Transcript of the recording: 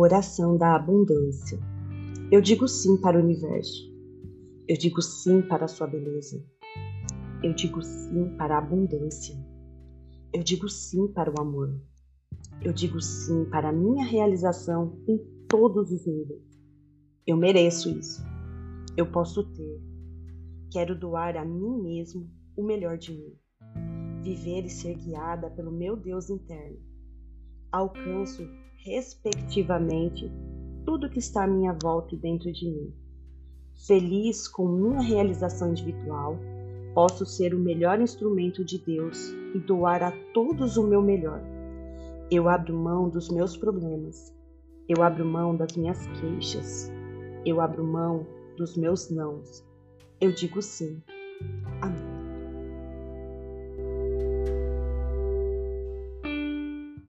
Oração da abundância. Eu digo sim para o universo. Eu digo sim para a sua beleza. Eu digo sim para a abundância. Eu digo sim para o amor. Eu digo sim para a minha realização em todos os níveis. Eu mereço isso. Eu posso ter. Quero doar a mim mesmo o melhor de mim. Viver e ser guiada pelo meu Deus interno. Alcanço respectivamente, tudo que está à minha volta e dentro de mim. Feliz com minha realização individual, posso ser o melhor instrumento de Deus e doar a todos o meu melhor. Eu abro mão dos meus problemas. Eu abro mão das minhas queixas. Eu abro mão dos meus nãos. Eu digo sim